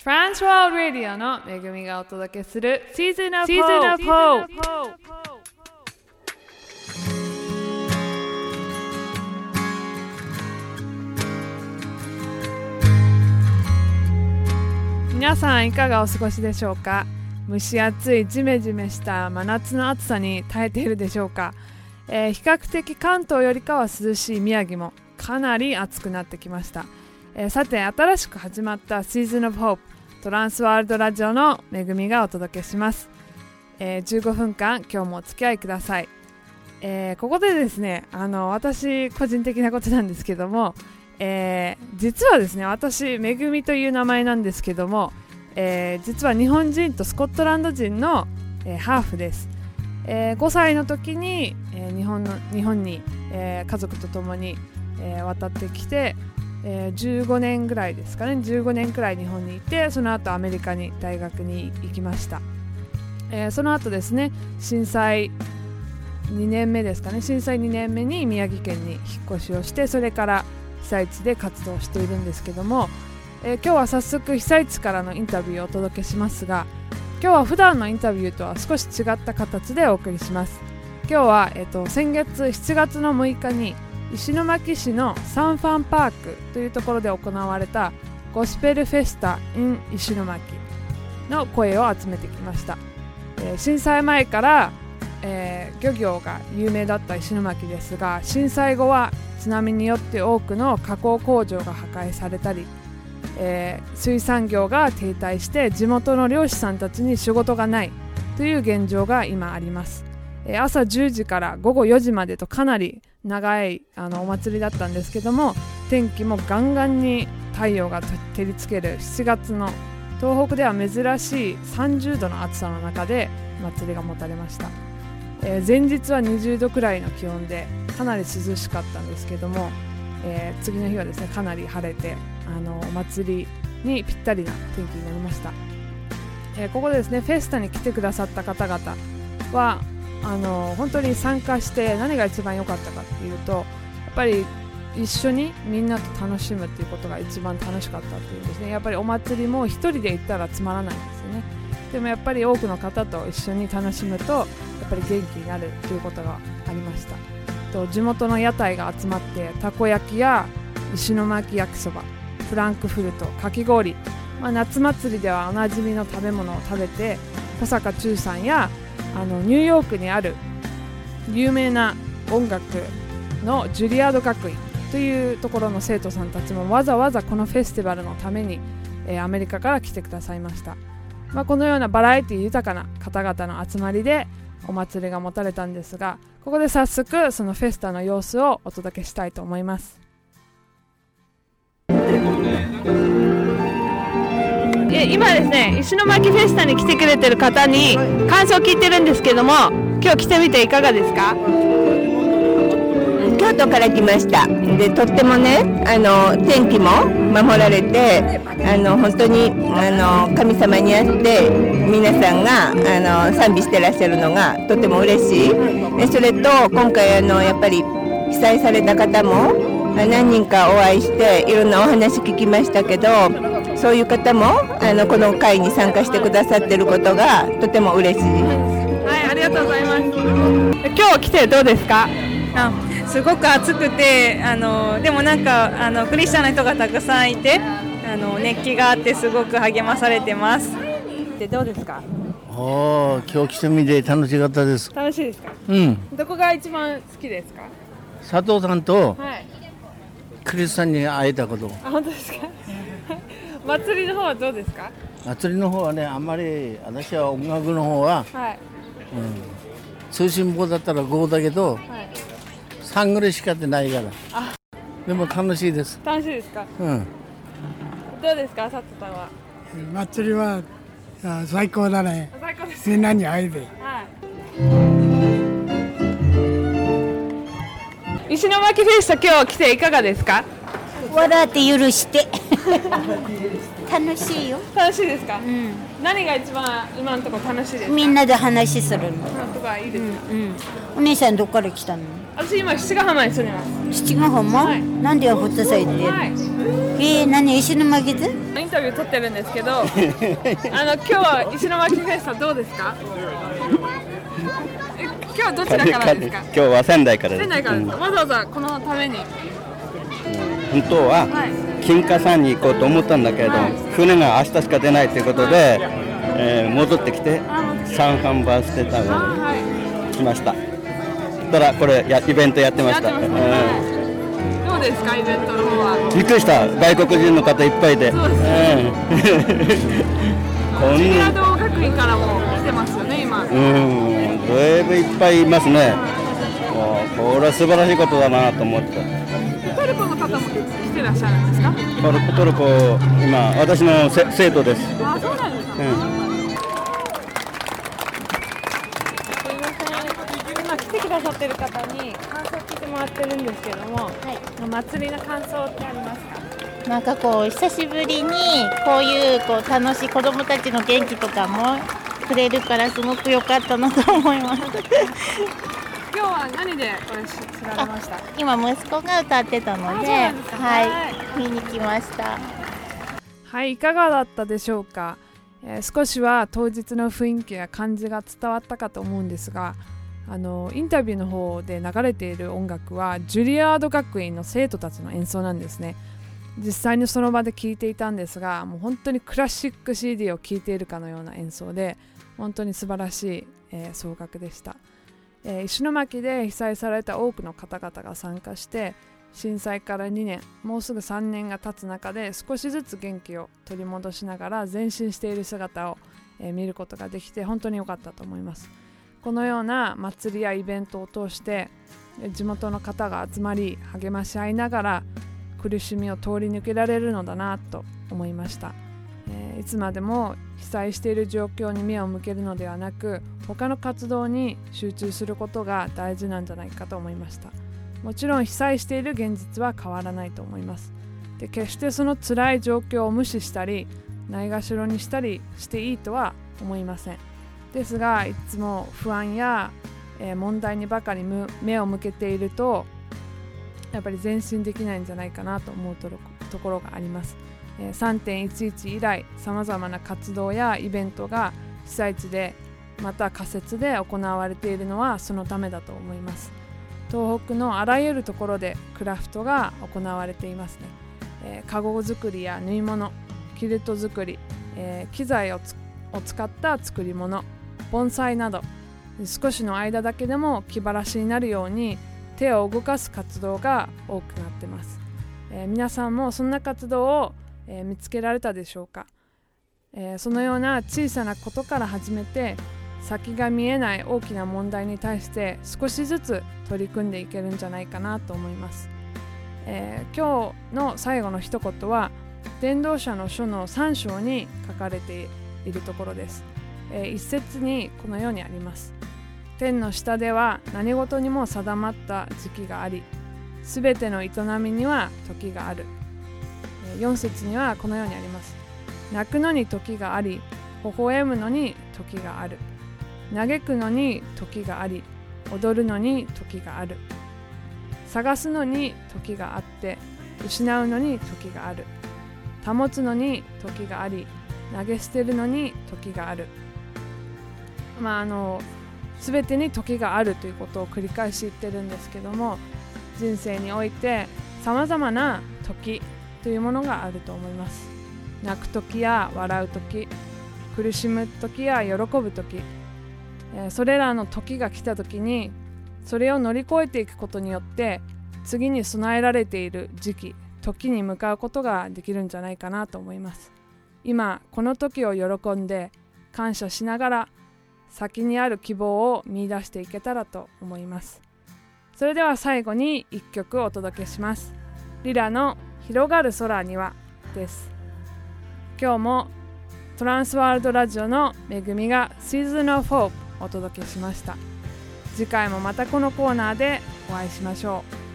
トランスワールドラディオの恵みがお届けするシーズンオブホープ皆さんいかがお過ごしでしょうか？蒸し暑いジメジメした真夏の暑さに耐えているでしょうか、えー比較的関東よりかは涼しい宮城もかなり暑くなってきました、えーさて新しく始まったシーズンオブホープトランスワールドラジオの恵みがお届けします、えー15分間今日もお付き合いください、えーここでですねあの私個人的なことなんですけども、えー実はですね私恵みという名前なんですけども、えー実は日本人とスコットランド人の、えーハーフです、えー5歳の時に、えー日本の日本に、えー家族と共に、えー渡ってきて、えー15年ぐらいですかね。15年くらい日本にいてその後アメリカに大学に行きました、えーその後ですね震災2年目ですかね。震災2年目に宮城県に引っ越しをしてそれから被災地で活動しているんですけども、えー今日は早速被災地からのインタビューをお届けしますが今日は普段のインタビューとは少し違った形でお送りします。今日は、えっと先月7月の6日に石巻市のサンファンパークというところで行われたゴスペルフェスタ in 石巻の声を集めてきました、えー震災前から、えー漁業が有名だった石巻ですが震災後は津波によって多くの加工工場が破壊されたり、えー水産業が停滞して地元の漁師さんたちに仕事がないという現状が今あります、え朝10時から午後4時までとかなり長いあのお祭りだったんですけども天気もガンガンに太陽が照りつける。7月の東北では珍しい30度の暑さの中で祭りが持たれました、えー前日は20度くらいの気温でかなり涼しかったんですけども、えー次の日はですねかなり晴れてあのお祭りにぴったりな天気になりました、えーここでですねフェスタに来てくださった方々はあの本当に参加して何が一番良かったかっていうとやっぱり一緒にみんなと楽しむっていうことが一番楽しかったっていうんですね。やっぱりお祭りも一人で行ったらつまらないんですよね。でもやっぱり多くの方と一緒に楽しむとやっぱり元気になるということがありました。と地元の屋台が集まってたこ焼きや石巻焼きそばフランクフルトかき氷、まあ、夏祭りではおなじみの食べ物を食べて小坂忠さんやあのニューヨークにある有名な音楽のジュリアード学院というところの生徒さんたちもわざわざこのフェスティバルのために、えーアメリカから来てくださいました、まあ、このようなバラエティ豊かな方々の集まりでお祭りが持たれたんですがここで早速そのフェスタの様子をお届けしたいと思います。え今ですね石巻フェスタに来てくれてる方に感想を聞いてるんですけども今日来てみていかがですか？京都から来ました。でとってもねあの天気も守られてあの本当にあの神様にあって皆さんがあの賛美してらっしゃるのがとても嬉しい。でそれと今回あのやっぱり被災された方もあ何人かお会いしていろんなお話聞きましたけどそういう方もあのこの会に参加してくださってることがとても嬉しい。はいありがとうございます今日来てどうですか？あすごく暑くてあのでもなんかあのクリスチャンの人がたくさんいてあの熱気があってすごく励まされてます。でどうですか？おー今日来てみて楽しかったです。楽しいですか？うん。どこが一番好きですか？佐藤さんとはいクリスさんに会えたこと。あ本当ですか？祭りの方はどうですか？祭りの方はね、あんまり私は音楽の方は、はい。うん、通信簿だったら5だけど、はい。3ぐらいしかってないから。あ。でも楽しいです。楽しいですか？うん。どうですか佐藤さんは？祭りはあ最高だね。最高ですみんなに会えて。はい。石巻フェスタ今日来ていかがですか？笑って許して 楽しいよ、楽しいですか、うん、何が一番今のところ楽しいですか？みんなで話するの、ところはいいですか、うん、お姉さんどっから来たの？私今七ヶ浜に住んでます。七ヶ浜、はい。なんでホットサイドで、はい。えー、何石巻で？インタビュー撮ってるんですけど あの今日は石巻フェスタどうですか？え今日どちらからですか？今日は仙台からです。仙台からですか、わざわざこのために本当ははい。金華山に行こうと思ったんだけれど、はい。船が明日しか出ないということで、えー戻ってきてあもうサンハンバーステタウあンはい。に来ました。たらこれやイベントやってました、やってますうんはい。どうですかイベントの方は？びっくりした。外国人の方いっぱいでそうです。うんこ学院からも来てますよね今。うん。だいぶいっぱいいますね。これは素晴らしいことだなと思ってトルコの方も来てらっしゃるんですか？トルコトルコ今私の生徒です、あそうなんですか、うんすいません今来てくださってる方に感想聞いてもらってるんですけども、はい祭りの感想ってありますかなんかこう久しぶりにこういうこう楽しい子どもたちの元気とかもくれるからすごく良かったなと思います今日は何でこれし知られました？今息子が歌ってたのではい。見に来ました。はいいかがだったでしょうか、えー少しは当日の雰囲気や感じが伝わったかと思うんですがあのインタビューの方で流れている音楽はジュリアード学院の生徒たちの演奏なんですね。実際にその場で聴いていたんですがもう本当にクラシック CD を聴いているかのような演奏で本当に素晴らしい、えー総額でした、えー石巻で被災された多くの方々が参加して震災から2年もうすぐ3年が経つ中で少しずつ元気を取り戻しながら前進している姿を、えー見ることができて本当に良かったと思います。このような祭りやイベントを通して地元の方が集まり励まし合いながら苦しみを通り抜けられるのだなと思いました、えーいつまでも被災している状況に目を向けるのではなく他の活動に集中することが大事なんじゃないかと思いました。もちろん被災している現実は変わらないと思います。で決してその辛い状況を無視したりないがしろにしたりしていいとは思いません。ですがいつも不安や、えー問題にばかり目を向けているとやっぱり前進できないんじゃないかなと思うところがあります、3.11以来さまざまな活動やイベントが被災地でまた仮設で行われているのはそのためだと思います。東北のあらゆるところでクラフトが行われていますね、えー、カゴ作りや縫い物キルト作り、えー機材をつを使った作り物盆栽など少しの間だけでも気晴らしになるように手を動かす活動が多くなってます、えー皆さんもそんな活動を、えー見つけられたでしょうか、えーそのような小さなことから始めて先が見えない大きな問題に対して少しずつ取り組んでいけるんじゃないかなと思います、えー今日の最後の一言は伝道者の書の3章に書かれているところです、えー一節にこのようにあります。天の下では何事にも定まった時期がありすべての営みには時がある。4節にはこのようにあります。泣くのに時があり微笑むのに時がある。嘆くのに時があり踊るのに時がある。探すのに時があって失うのに時がある。保つのに時があり投げ捨てるのに時がある。まああの全てに時があるということを繰り返し言ってるんですけども人生においてさまざまな時というものがあると思います。泣く時や笑う時苦しむ時や喜ぶ時それらの時が来た時にそれを乗り越えていくことによって次に備えられている時期時に向かうことができるんじゃないかなと思います。今この時を喜んで感謝しながら先にある希望を見出していけたらと思います。それでは最後に1曲お届けします。リラの広がる空にはです。今日もトランスワールドラジオの恵みがシーズンオフォープお届けしました。次回もまたこのコーナーでお会いしましょう。